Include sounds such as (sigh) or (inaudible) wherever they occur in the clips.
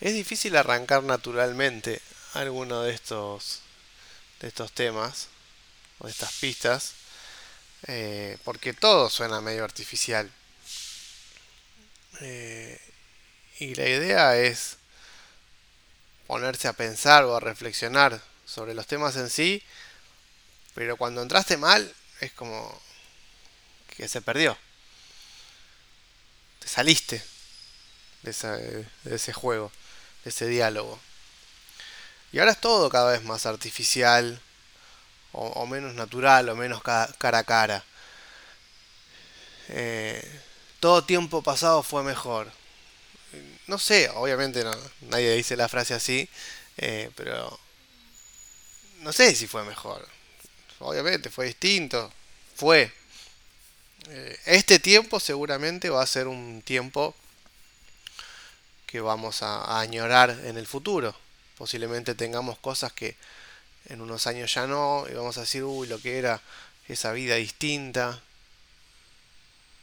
es difícil arrancar naturalmente alguno de estos, de estos temas o de estas pistas, eh, porque todo suena medio artificial. Eh, y la idea es ponerse a pensar o a reflexionar sobre los temas en sí, pero cuando entraste mal es como que se perdió. Te saliste de, ese juego, de ese diálogo. Y ahora es todo cada vez más artificial, o, menos natural, o menos cara a cara. Eh, todo tiempo pasado fue mejor. No sé, obviamente no, nadie dice la frase así, eh, pero no sé si fue mejor. Obviamente fue distinto, fue. Eh, este tiempo seguramente va a ser un tiempo que vamos a, añorar en el futuro. Posiblemente tengamos cosas que en unos años ya no, y vamos a decir, uy, lo que era esa vida distinta.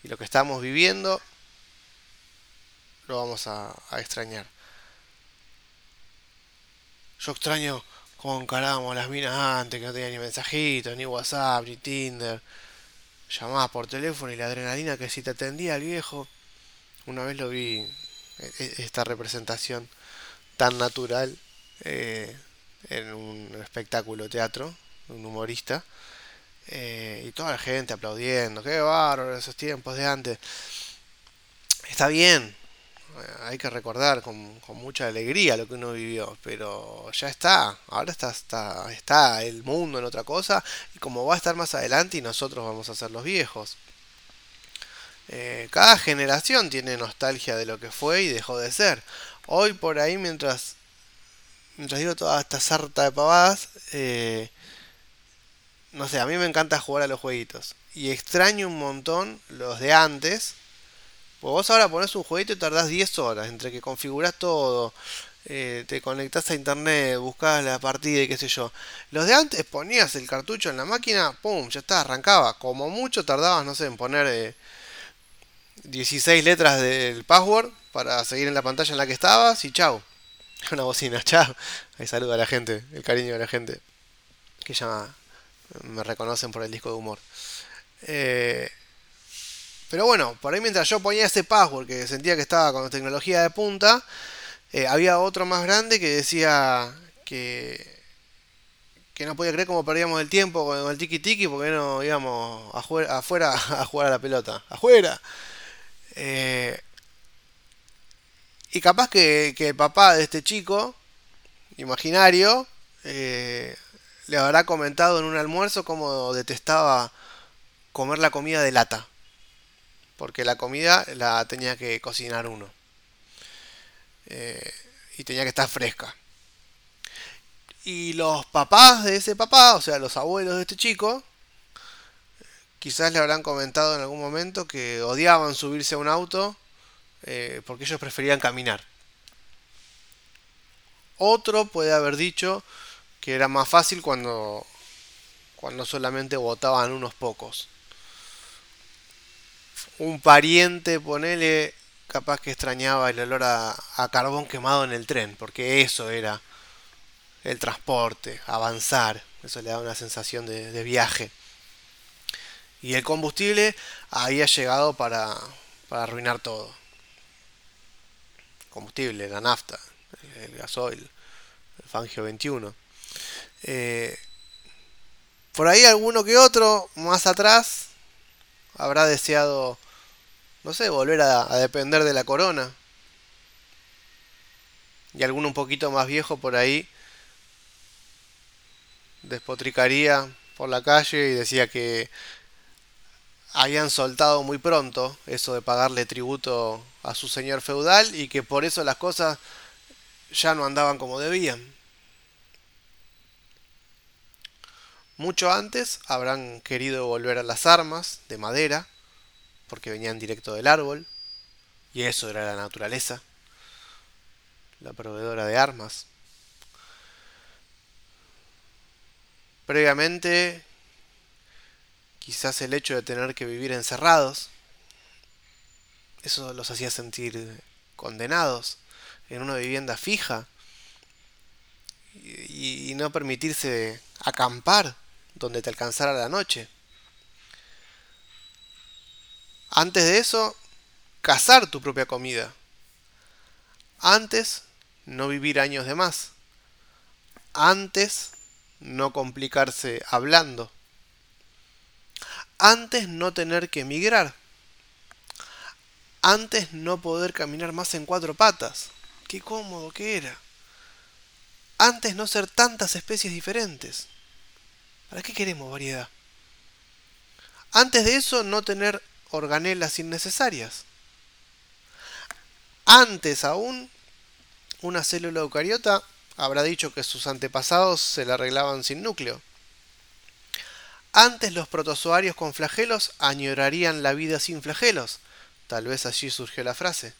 Y lo que estamos viviendo, lo vamos a, extrañar. Yo extraño cómo encaramos las minas antes, que no tenía ni mensajitos, ni WhatsApp, ni Tinder. Llamabas por teléfono y la adrenalina que si te atendía el viejo. Una vez lo vi esta representación tan natural eh, en un espectáculo teatro, un humorista, eh, y toda la gente aplaudiendo, qué bárbaro esos tiempos de antes. Está bien, eh, hay que recordar con, mucha alegría lo que uno vivió, pero ya está, ahora está, está, está el mundo en otra cosa, y como va a estar más adelante y nosotros vamos a ser los viejos. Eh, cada generación tiene nostalgia de lo que fue y dejó de ser. Hoy por ahí, mientras, mientras digo toda esta sarta de pavadas, eh, no sé, a mí me encanta jugar a los jueguitos. Y extraño un montón los de antes. Pues vos ahora pones un jueguito y tardás 10 horas entre que configurás todo, eh, te conectás a internet, buscás la partida y qué sé yo. Los de antes ponías el cartucho en la máquina, pum, ya está, arrancaba. Como mucho tardabas, no sé, en poner 16 letras del password para seguir en la pantalla en la que estabas y chao. (laughs) Una bocina, chao. Ahí saluda a la gente, el cariño de la gente que ya me reconocen por el disco de humor. Eh, pero bueno, por ahí mientras yo ponía ese password que sentía que estaba con tecnología de punta, eh, había otro más grande que decía que, que no podía creer cómo perdíamos el tiempo con el tiki tiki porque no íbamos afuera, afuera (laughs) a jugar a la pelota. ¡Afuera! Eh, y capaz que, el papá de este chico, imaginario, eh, le habrá comentado en un almuerzo cómo detestaba comer la comida de lata. Porque la comida la tenía que cocinar uno. Eh, y tenía que estar fresca. Y los papás de ese papá, o sea, los abuelos de este chico, Quizás le habrán comentado en algún momento que odiaban subirse a un auto eh, porque ellos preferían caminar. Otro puede haber dicho que era más fácil cuando, cuando solamente votaban unos pocos. Un pariente, ponele, capaz que extrañaba el olor a, carbón quemado en el tren, porque eso era el transporte, avanzar, eso le da una sensación de viaje. Y el combustible había llegado para, arruinar todo. combustible, la nafta, el, gasoil, el Fangio 21. Eh, por ahí alguno que otro, más atrás, habrá deseado, no sé, volver a, a depender de la corona. Y alguno un poquito más viejo por ahí despotricaría por la calle y decía que habían soltado muy pronto eso de pagarle tributo a su señor feudal y que por eso las cosas ya no andaban como debían. Mucho antes habrán querido volver a las armas de madera, porque venían directo del árbol, y eso era la naturaleza, la proveedora de armas. Previamente Quizás el hecho de tener que vivir encerrados, eso los hacía sentir condenados. en una vivienda fija y, y no permitirse acampar donde te alcanzara la noche. Antes de eso, cazar tu propia comida. Antes, no vivir años de más. Antes, no complicarse hablando. Antes, no tener que emigrar. Antes, no poder caminar más en cuatro patas. Qué cómodo que era. Antes, no ser tantas especies diferentes. ¿Para qué queremos variedad? Antes de eso, no tener organelas innecesarias. Antes aún, una célula eucariota habrá dicho que sus antepasados se la arreglaban sin núcleo. Antes los protozoarios con flagelos añorarían la vida sin flagelos. Tal vez allí surgió la frase.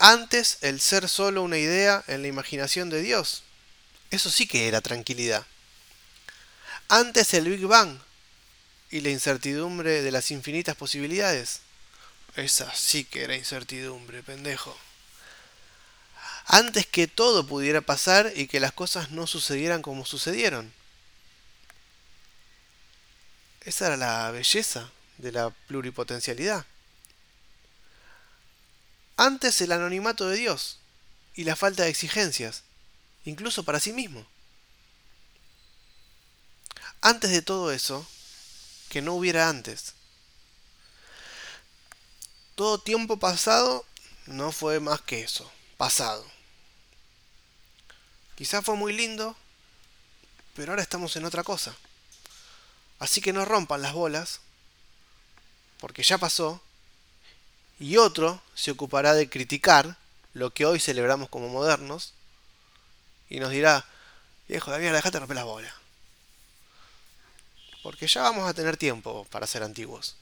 Antes el ser solo una idea en la imaginación de Dios. Eso sí que era tranquilidad. Antes el Big Bang y la incertidumbre de las infinitas posibilidades. Esa sí que era incertidumbre, pendejo. Antes que todo pudiera pasar y que las cosas no sucedieran como sucedieron. Esa era la belleza de la pluripotencialidad. Antes el anonimato de Dios y la falta de exigencias, incluso para sí mismo. Antes de todo eso, que no hubiera antes. Todo tiempo pasado no fue más que eso, pasado. Quizás fue muy lindo, pero ahora estamos en otra cosa. Así que no rompan las bolas, porque ya pasó, y otro se ocupará de criticar lo que hoy celebramos como modernos, y nos dirá, viejo de mierda, dejate romper las bolas porque ya vamos a tener tiempo para ser antiguos.